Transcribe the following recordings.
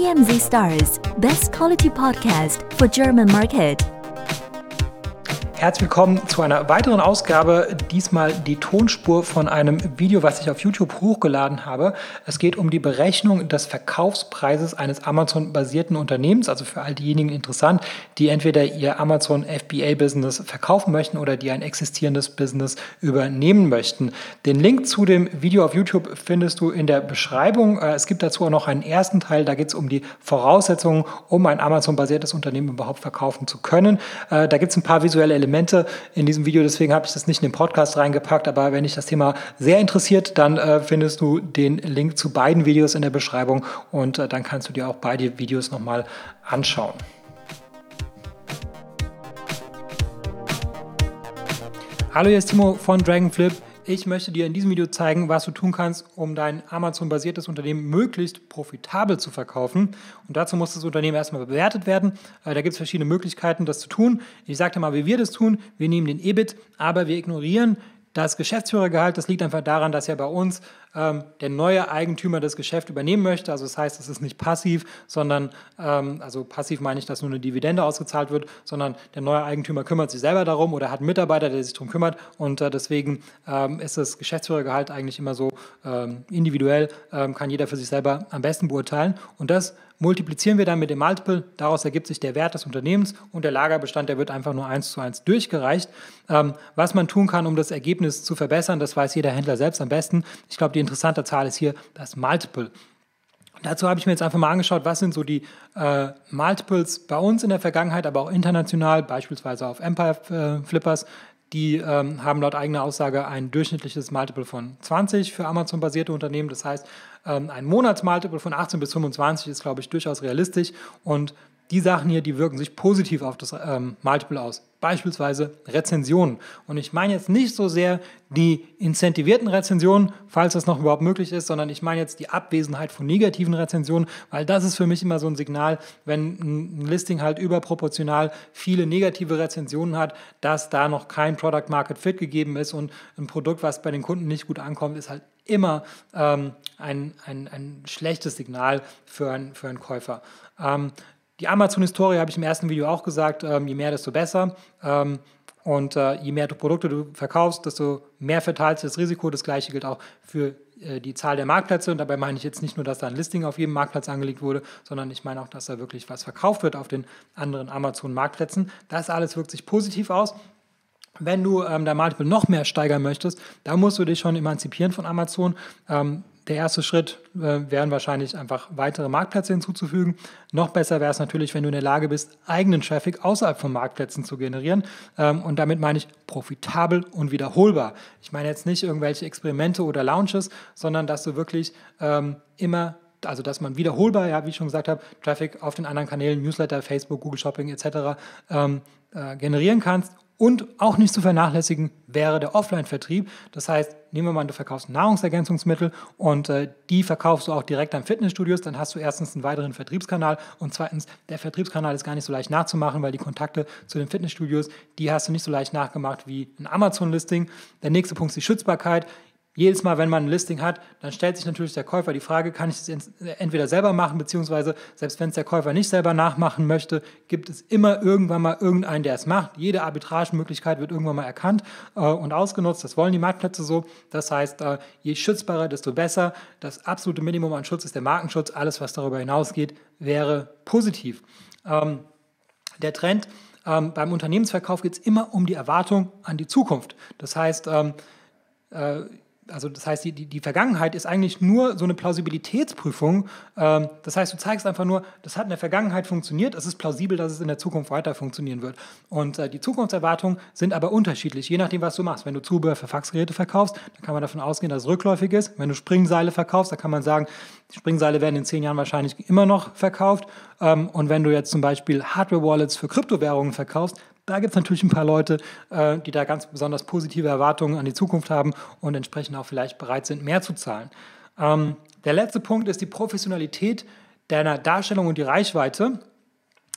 DMZ Stars, best quality podcast for German market. Herzlich willkommen zu einer weiteren Ausgabe. Diesmal die Tonspur von einem Video, was ich auf YouTube hochgeladen habe. Es geht um die Berechnung des Verkaufspreises eines Amazon-basierten Unternehmens, also für all diejenigen interessant, die entweder ihr Amazon FBA-Business verkaufen möchten oder die ein existierendes Business übernehmen möchten. Den Link zu dem Video auf YouTube findest du in der Beschreibung. Äh, es gibt dazu auch noch einen ersten Teil, da geht es um die Voraussetzungen, um ein Amazon-basiertes Unternehmen überhaupt verkaufen zu können. Äh, da gibt es ein paar visuelle Elemente Elemente in diesem Video, deswegen habe ich das nicht in den Podcast reingepackt, aber wenn dich das Thema sehr interessiert, dann äh, findest du den Link zu beiden Videos in der Beschreibung und äh, dann kannst du dir auch beide Videos nochmal anschauen. Hallo, hier ist Timo von Dragonflip. Ich möchte dir in diesem Video zeigen, was du tun kannst, um dein Amazon-basiertes Unternehmen möglichst profitabel zu verkaufen. Und dazu muss das Unternehmen erstmal bewertet werden. Äh, da gibt es verschiedene Möglichkeiten, das zu tun. Ich sagte mal, wie wir das tun. Wir nehmen den EBIT, aber wir ignorieren das Geschäftsführergehalt, das liegt einfach daran, dass ja bei uns ähm, der neue Eigentümer das Geschäft übernehmen möchte. Also das heißt, es ist nicht passiv, sondern, ähm, also passiv meine ich, dass nur eine Dividende ausgezahlt wird, sondern der neue Eigentümer kümmert sich selber darum oder hat einen Mitarbeiter, der sich darum kümmert. Und äh, deswegen ähm, ist das Geschäftsführergehalt eigentlich immer so ähm, individuell, ähm, kann jeder für sich selber am besten beurteilen. Und das multiplizieren wir dann mit dem Multiple, daraus ergibt sich der Wert des Unternehmens und der Lagerbestand, der wird einfach nur eins zu eins durchgereicht. Ähm, was man tun kann, um das Ergebnis zu verbessern, das weiß jeder Händler selbst am besten. Ich glaube, die interessante Zahl ist hier das Multiple. Dazu habe ich mir jetzt einfach mal angeschaut, was sind so die äh, Multiples bei uns in der Vergangenheit, aber auch international, beispielsweise auf Empire äh, Flippers. Die ähm, haben laut eigener Aussage ein durchschnittliches Multiple von 20 für Amazon-basierte Unternehmen. Das heißt, ähm, ein Monatsmultiple von 18 bis 25 ist, glaube ich, durchaus realistisch. Und die Sachen hier, die wirken sich positiv auf das ähm, Multiple aus. Beispielsweise Rezensionen. Und ich meine jetzt nicht so sehr die incentivierten Rezensionen, falls das noch überhaupt möglich ist, sondern ich meine jetzt die Abwesenheit von negativen Rezensionen, weil das ist für mich immer so ein Signal, wenn ein Listing halt überproportional viele negative Rezensionen hat, dass da noch kein Product Market Fit gegeben ist und ein Produkt, was bei den Kunden nicht gut ankommt, ist halt immer ähm, ein, ein, ein schlechtes Signal für, ein, für einen Käufer. Ähm, die Amazon-Historie habe ich im ersten Video auch gesagt, ähm, je mehr, desto besser. Ähm, und äh, je mehr Produkte du verkaufst, desto mehr verteilst du das Risiko. Das gleiche gilt auch für äh, die Zahl der Marktplätze. Und dabei meine ich jetzt nicht nur, dass da ein Listing auf jedem Marktplatz angelegt wurde, sondern ich meine auch, dass da wirklich was verkauft wird auf den anderen Amazon-Marktplätzen. Das alles wirkt sich positiv aus. Wenn du ähm, dein Multiple noch mehr steigern möchtest, da musst du dich schon emanzipieren von Amazon. Ähm, der erste Schritt äh, wären wahrscheinlich einfach weitere Marktplätze hinzuzufügen. Noch besser wäre es natürlich, wenn du in der Lage bist, eigenen Traffic außerhalb von Marktplätzen zu generieren. Ähm, und damit meine ich profitabel und wiederholbar. Ich meine jetzt nicht irgendwelche Experimente oder Launches, sondern dass du wirklich ähm, immer also dass man wiederholbar, ja, wie ich schon gesagt habe, Traffic auf den anderen Kanälen, Newsletter, Facebook, Google Shopping etc. Ähm, äh, generieren kannst und auch nicht zu vernachlässigen wäre der Offline-Vertrieb. Das heißt, nehmen wir mal, du verkaufst Nahrungsergänzungsmittel und äh, die verkaufst du auch direkt an Fitnessstudios, dann hast du erstens einen weiteren Vertriebskanal und zweitens, der Vertriebskanal ist gar nicht so leicht nachzumachen, weil die Kontakte zu den Fitnessstudios, die hast du nicht so leicht nachgemacht wie ein Amazon-Listing. Der nächste Punkt ist die Schützbarkeit jedes Mal, wenn man ein Listing hat, dann stellt sich natürlich der Käufer die Frage, kann ich es entweder selber machen, beziehungsweise selbst wenn es der Käufer nicht selber nachmachen möchte, gibt es immer irgendwann mal irgendeinen, der es macht. Jede Arbitragemöglichkeit wird irgendwann mal erkannt äh, und ausgenutzt. Das wollen die Marktplätze so. Das heißt, äh, je schützbarer, desto besser. Das absolute Minimum an Schutz ist der Markenschutz. Alles, was darüber hinausgeht, wäre positiv. Ähm, der Trend ähm, beim Unternehmensverkauf geht es immer um die Erwartung an die Zukunft. Das heißt, ähm, äh, also das heißt, die, die, Vergangenheit ist eigentlich nur so eine Plausibilitätsprüfung. Ähm, das heißt, du zeigst einfach nur, das hat in der Vergangenheit funktioniert, es ist plausibel, dass es in der Zukunft weiter funktionieren wird. Und äh, die Zukunftserwartungen sind aber unterschiedlich, je nachdem, was du machst. Wenn du Zubehör für Faxgeräte verkaufst, dann kann man davon ausgehen, dass es rückläufig ist. Wenn du Springseile verkaufst, dann kann man sagen, die Springseile werden in zehn Jahren wahrscheinlich immer noch verkauft. Ähm, und wenn du jetzt zum Beispiel Hardware-Wallets für Kryptowährungen verkaufst, da gibt es natürlich ein paar Leute, äh, die da ganz besonders positive Erwartungen an die Zukunft haben und entsprechend auch vielleicht bereit sind, mehr zu zahlen. Ähm, der letzte Punkt ist die Professionalität deiner Darstellung und die Reichweite.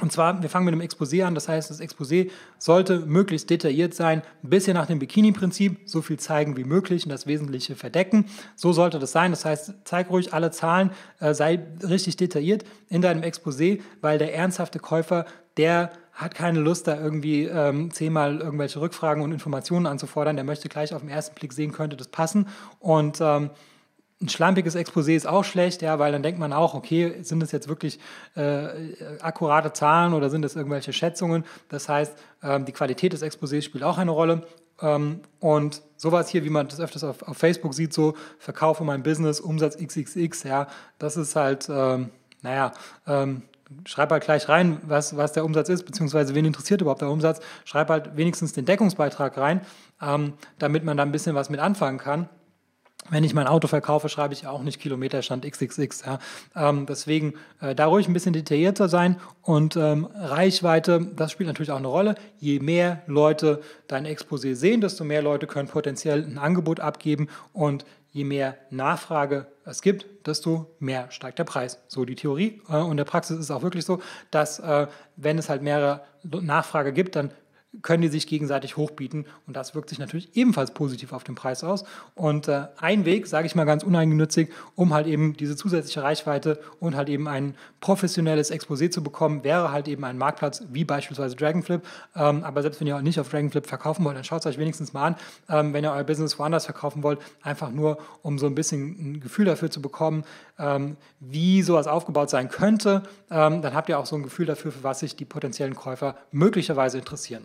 Und zwar, wir fangen mit einem Exposé an. Das heißt, das Exposé sollte möglichst detailliert sein, ein bisschen nach dem Bikini-Prinzip, so viel zeigen wie möglich und das Wesentliche verdecken. So sollte das sein. Das heißt, zeig ruhig alle Zahlen, äh, sei richtig detailliert in deinem Exposé, weil der ernsthafte Käufer, der hat keine Lust, da irgendwie ähm, zehnmal irgendwelche Rückfragen und Informationen anzufordern. Der möchte gleich auf den ersten Blick sehen, könnte das passen. Und ähm, ein schlampiges Exposé ist auch schlecht, ja, weil dann denkt man auch, okay, sind das jetzt wirklich äh, akkurate Zahlen oder sind das irgendwelche Schätzungen? Das heißt, ähm, die Qualität des Exposés spielt auch eine Rolle. Ähm, und sowas hier, wie man das öfters auf, auf, Facebook sieht, so verkaufe mein Business, Umsatz XXX, ja, das ist halt, ähm, naja, ähm, schreib halt gleich rein, was, was der Umsatz ist, beziehungsweise wen interessiert überhaupt der Umsatz. Schreib halt wenigstens den Deckungsbeitrag rein, ähm, damit man da ein bisschen was mit anfangen kann. Wenn ich mein Auto verkaufe, schreibe ich auch nicht Kilometerstand XXX. Ja. Ähm, deswegen äh, da ruhig ein bisschen detaillierter sein und ähm, Reichweite, das spielt natürlich auch eine Rolle. Je mehr Leute dein Exposé sehen, desto mehr Leute können potenziell ein Angebot abgeben und je mehr Nachfrage es gibt, desto mehr steigt der Preis. So die Theorie. Äh, und der Praxis ist auch wirklich so, dass äh, wenn es halt mehrere Nachfrage gibt, dann können die sich gegenseitig hochbieten und das wirkt sich natürlich ebenfalls positiv auf den Preis aus. Und äh, ein Weg, sage ich mal ganz uneigennützig, um halt eben diese zusätzliche Reichweite und halt eben ein professionelles Exposé zu bekommen, wäre halt eben ein Marktplatz wie beispielsweise Dragonflip. Ähm, aber selbst wenn ihr auch nicht auf Dragonflip verkaufen wollt, dann schaut es euch wenigstens mal an, ähm, wenn ihr euer Business woanders verkaufen wollt, einfach nur, um so ein bisschen ein Gefühl dafür zu bekommen, ähm, wie sowas aufgebaut sein könnte. Ähm, dann habt ihr auch so ein Gefühl dafür, für was sich die potenziellen Käufer möglicherweise interessieren.